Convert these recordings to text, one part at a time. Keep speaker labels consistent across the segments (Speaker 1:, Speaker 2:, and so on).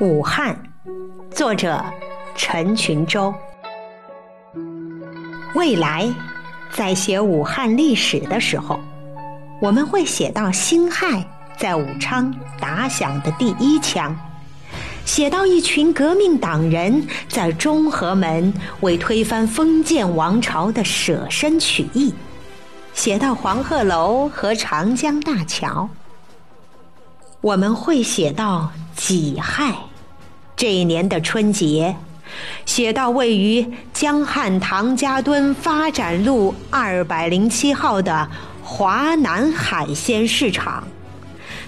Speaker 1: 武汉，作者陈群洲。未来，在写武汉历史的时候，我们会写到辛亥在武昌打响的第一枪，写到一群革命党人在中和门为推翻封建王朝的舍身取义，写到黄鹤楼和长江大桥。我们会写到己亥这一年的春节，写到位于江汉唐家墩发展路二百零七号的华南海鲜市场，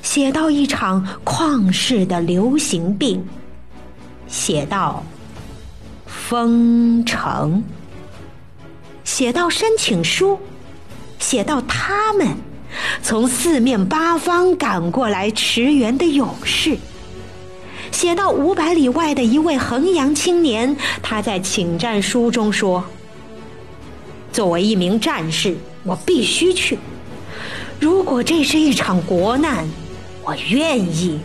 Speaker 1: 写到一场旷世的流行病，写到封城，写到申请书，写到他们。从四面八方赶过来驰援的勇士，写到五百里外的一位衡阳青年，他在请战书中说：“作为一名战士，我必须去。如果这是一场国难，我愿意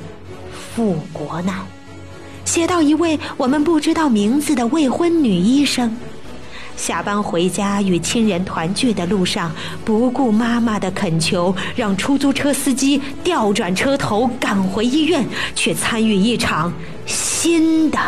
Speaker 1: 赴国难。”写到一位我们不知道名字的未婚女医生。下班回家与亲人团聚的路上，不顾妈妈的恳求，让出租车司机调转车头赶回医院，却参与一场新的